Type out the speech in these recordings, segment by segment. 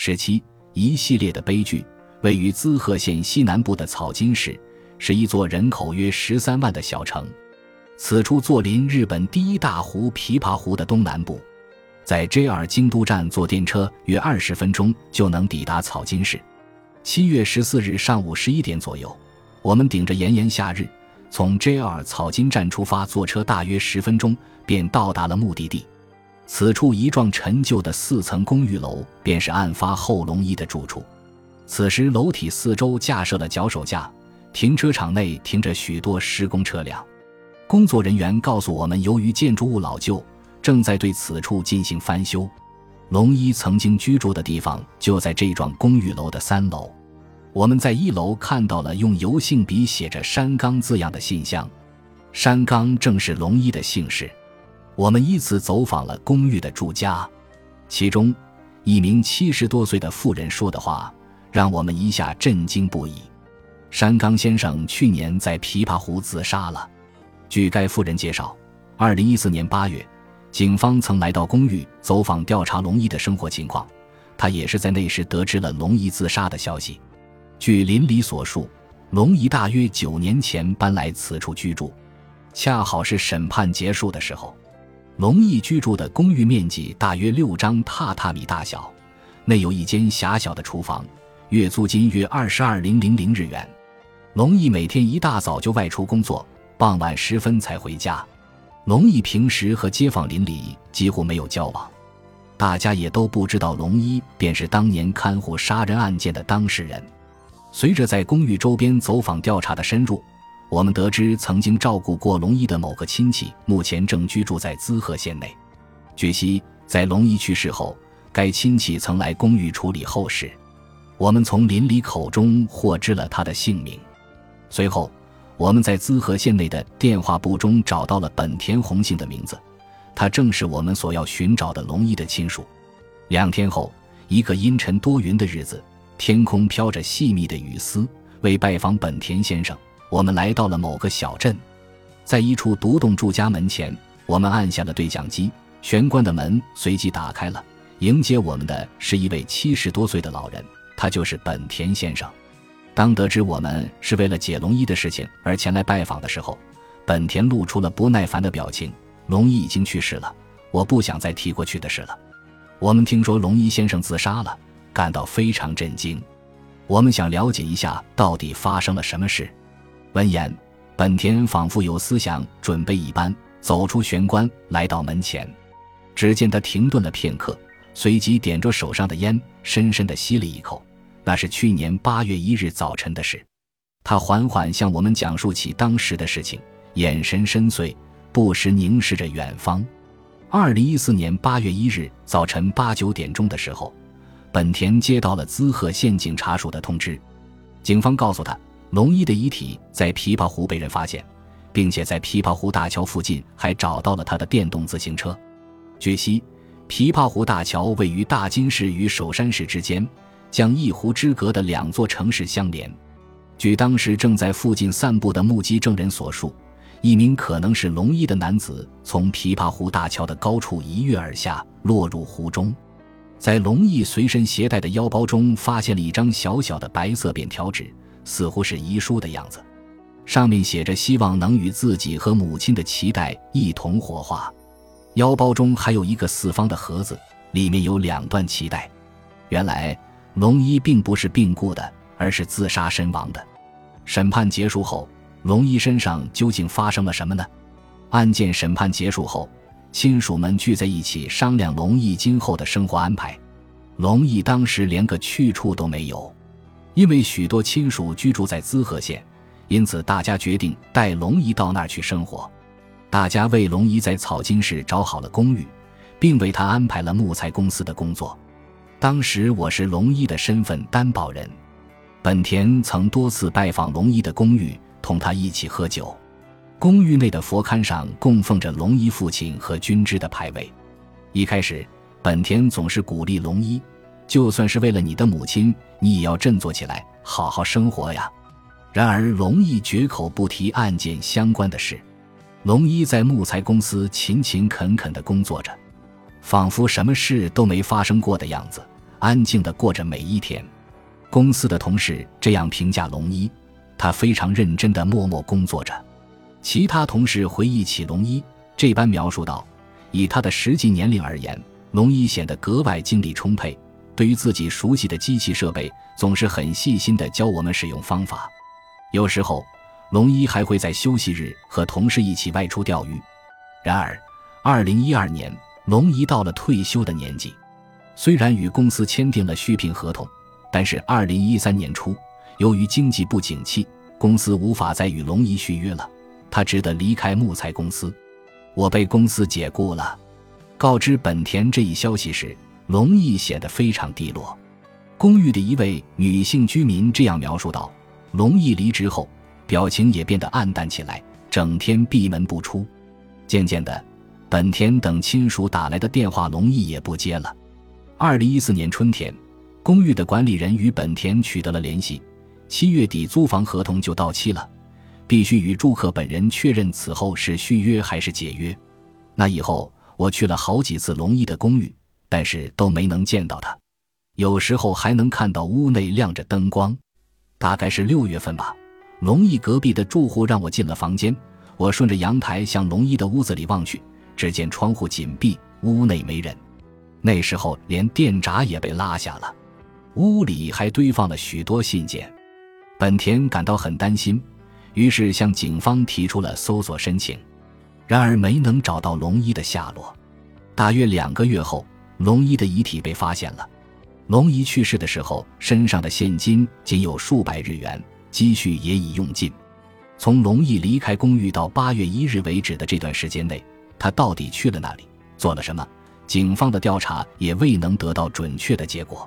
十七，一系列的悲剧。位于滋贺县西南部的草津市，是一座人口约十三万的小城。此处坐临日本第一大湖琵琶湖的东南部，在 JR 京都站坐电车约二十分钟就能抵达草津市。七月十四日上午十一点左右，我们顶着炎炎夏日，从 JR 草津站出发，坐车大约十分钟便到达了目的地。此处一幢陈旧的四层公寓楼，便是案发后龙一的住处。此时楼体四周架设了脚手架，停车场内停着许多施工车辆。工作人员告诉我们，由于建筑物老旧，正在对此处进行翻修。龙一曾经居住的地方就在这幢公寓楼的三楼。我们在一楼看到了用油性笔写着“山冈”字样的信箱，山冈正是龙一的姓氏。我们依次走访了公寓的住家，其中一名七十多岁的妇人说的话让我们一下震惊不已。山冈先生去年在琵琶湖自杀了。据该妇人介绍，二零一四年八月，警方曾来到公寓走访调查龙一的生活情况，他也是在那时得知了龙一自杀的消息。据邻里所述，龙一大约九年前搬来此处居住，恰好是审判结束的时候。龙毅居住的公寓面积大约六张榻榻米大小，内有一间狭小的厨房，月租金约二十二零零零日元。龙毅每天一大早就外出工作，傍晚时分才回家。龙毅平时和街坊邻里几乎没有交往，大家也都不知道龙一便是当年看护杀人案件的当事人。随着在公寓周边走访调查的深入。我们得知，曾经照顾过龙一的某个亲戚，目前正居住在滋贺县内。据悉，在龙一去世后，该亲戚曾来公寓处理后事。我们从邻里口中获知了他的姓名。随后，我们在滋贺县内的电话簿中找到了本田宏信的名字，他正是我们所要寻找的龙一的亲属。两天后，一个阴沉多云的日子，天空飘着细密的雨丝。为拜访本田先生。我们来到了某个小镇，在一处独栋住家门前，我们按下了对讲机，玄关的门随即打开了。迎接我们的是一位七十多岁的老人，他就是本田先生。当得知我们是为了解龙一的事情而前来拜访的时候，本田露出了不耐烦的表情。龙一已经去世了，我不想再提过去的事了。我们听说龙一先生自杀了，感到非常震惊。我们想了解一下到底发生了什么事。闻言，本田仿佛有思想准备一般，走出玄关，来到门前。只见他停顿了片刻，随即点着手上的烟，深深地吸了一口。那是去年八月一日早晨的事。他缓缓向我们讲述起当时的事情，眼神深邃，不时凝视着远方。二零一四年八月一日早晨八九点钟的时候，本田接到了滋贺县警察署的通知，警方告诉他。龙一的遗体在琵琶湖被人发现，并且在琵琶湖大桥附近还找到了他的电动自行车。据悉，琵琶湖大桥位于大金市与首山市之间，将一湖之隔的两座城市相连。据当时正在附近散步的目击证人所述，一名可能是龙一的男子从琵琶湖大桥的高处一跃而下，落入湖中。在龙毅随身携带的腰包中，发现了一张小小的白色便条纸。似乎是遗书的样子，上面写着希望能与自己和母亲的脐带一同火化。腰包中还有一个四方的盒子，里面有两段脐带。原来龙一并不是病故的，而是自杀身亡的。审判结束后，龙一身上究竟发生了什么呢？案件审判结束后，亲属们聚在一起商量龙一今后的生活安排。龙一当时连个去处都没有。因为许多亲属居住在滋贺县，因此大家决定带龙一到那儿去生活。大家为龙一在草津市找好了公寓，并为他安排了木材公司的工作。当时我是龙一的身份担保人。本田曾多次拜访龙一的公寓，同他一起喝酒。公寓内的佛龛上供奉着龙一父亲和君之的牌位。一开始，本田总是鼓励龙一。就算是为了你的母亲，你也要振作起来，好好生活呀。然而，龙一绝口不提案件相关的事。龙一在木材公司勤勤恳恳地工作着，仿佛什么事都没发生过的样子，安静地过着每一天。公司的同事这样评价龙一：他非常认真地默默工作着。其他同事回忆起龙一，这般描述道：以他的实际年龄而言，龙一显得格外精力充沛。对于自己熟悉的机器设备，总是很细心地教我们使用方法。有时候，龙一还会在休息日和同事一起外出钓鱼。然而，二零一二年，龙一到了退休的年纪。虽然与公司签订了续聘合同，但是二零一三年初，由于经济不景气，公司无法再与龙一续约了，他只得离开木材公司。我被公司解雇了。告知本田这一消息时。龙毅显得非常低落。公寓的一位女性居民这样描述道：“龙毅离职后，表情也变得黯淡起来，整天闭门不出。渐渐的，本田等亲属打来的电话，龙毅也不接了。”二零一四年春天，公寓的管理人与本田取得了联系。七月底租房合同就到期了，必须与住客本人确认此后是续约还是解约。那以后，我去了好几次龙毅的公寓。但是都没能见到他，有时候还能看到屋内亮着灯光。大概是六月份吧。龙一隔壁的住户让我进了房间，我顺着阳台向龙一的屋子里望去，只见窗户紧闭，屋内没人。那时候连电闸也被拉下了，屋里还堆放了许多信件。本田感到很担心，于是向警方提出了搜索申请，然而没能找到龙一的下落。大约两个月后。龙一的遗体被发现了。龙一去世的时候，身上的现金仅有数百日元，积蓄也已用尽。从龙一离开公寓到八月一日为止的这段时间内，他到底去了哪里，做了什么？警方的调查也未能得到准确的结果。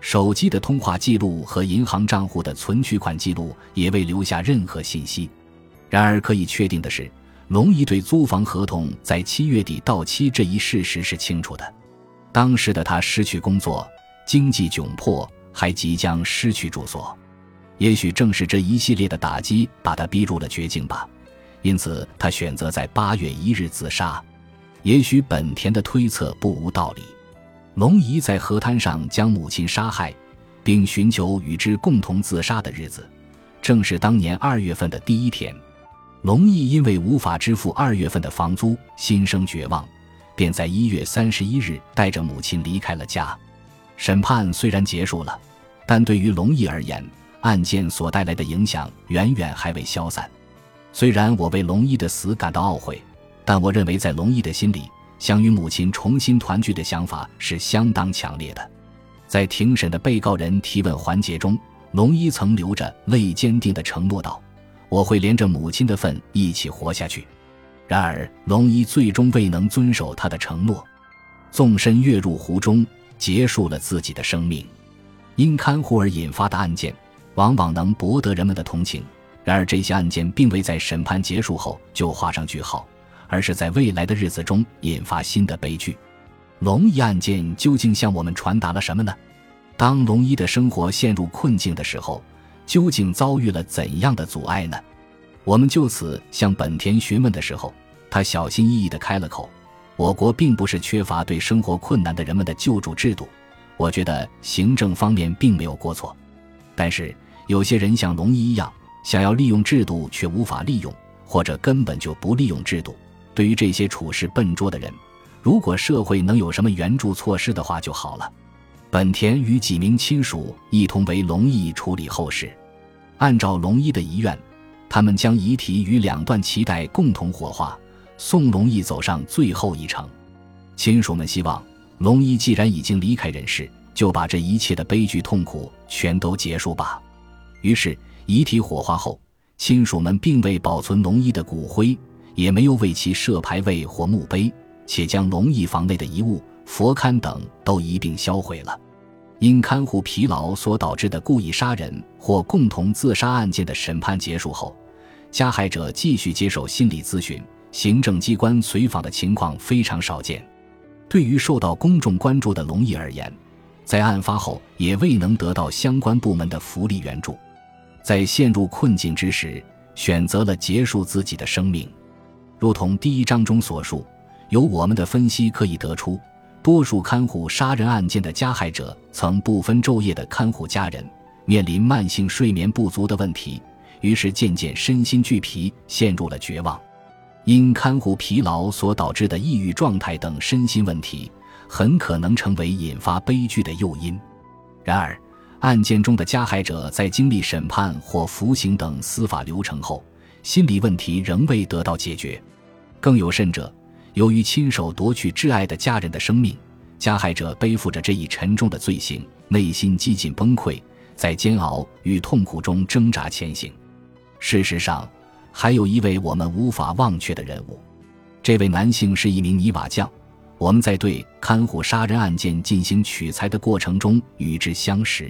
手机的通话记录和银行账户的存取款记录也未留下任何信息。然而，可以确定的是，龙一对租房合同在七月底到期这一事实是清楚的。当时的他失去工作，经济窘迫，还即将失去住所。也许正是这一系列的打击把他逼入了绝境吧。因此，他选择在八月一日自杀。也许本田的推测不无道理。龙姨在河滩上将母亲杀害，并寻求与之共同自杀的日子，正是当年二月份的第一天。龙毅因为无法支付二月份的房租，心生绝望。便在一月三十一日带着母亲离开了家。审判虽然结束了，但对于龙毅而言，案件所带来的影响远远还未消散。虽然我为龙毅的死感到懊悔，但我认为在龙毅的心里，想与母亲重新团聚的想法是相当强烈的。在庭审的被告人提问环节中，龙一曾流着泪，坚定地承诺道：“我会连着母亲的份一起活下去。”然而，龙一最终未能遵守他的承诺，纵身跃入湖中，结束了自己的生命。因看护而引发的案件，往往能博得人们的同情。然而，这些案件并未在审判结束后就画上句号，而是在未来的日子中引发新的悲剧。龙一案件究竟向我们传达了什么呢？当龙一的生活陷入困境的时候，究竟遭遇了怎样的阻碍呢？我们就此向本田询问的时候，他小心翼翼地开了口：“我国并不是缺乏对生活困难的人们的救助制度，我觉得行政方面并没有过错。但是有些人像龙一一样，想要利用制度却无法利用，或者根本就不利用制度。对于这些处事笨拙的人，如果社会能有什么援助措施的话就好了。”本田与几名亲属一同为龙一处理后事，按照龙一的遗愿。他们将遗体与两段脐带共同火化，送龙一走上最后一程。亲属们希望龙一既然已经离开人世，就把这一切的悲剧痛苦全都结束吧。于是，遗体火化后，亲属们并未保存龙一的骨灰，也没有为其设牌位或墓碑，且将龙一房内的遗物、佛龛等都一并销毁了。因看护疲劳所导致的故意杀人或共同自杀案件的审判结束后，加害者继续接受心理咨询。行政机关随访的情况非常少见。对于受到公众关注的龙毅而言，在案发后也未能得到相关部门的福利援助，在陷入困境之时，选择了结束自己的生命。如同第一章中所述，由我们的分析可以得出。多数看护杀人案件的加害者曾不分昼夜地看护家人，面临慢性睡眠不足的问题，于是渐渐身心俱疲，陷入了绝望。因看护疲劳所导致的抑郁状态等身心问题，很可能成为引发悲剧的诱因。然而，案件中的加害者在经历审判或服刑等司法流程后，心理问题仍未得到解决。更有甚者，由于亲手夺去挚爱的家人的生命，加害者背负着这一沉重的罪行，内心几近崩溃，在煎熬与痛苦中挣扎前行。事实上，还有一位我们无法忘却的人物，这位男性是一名泥瓦匠。我们在对看护杀人案件进行取材的过程中与之相识。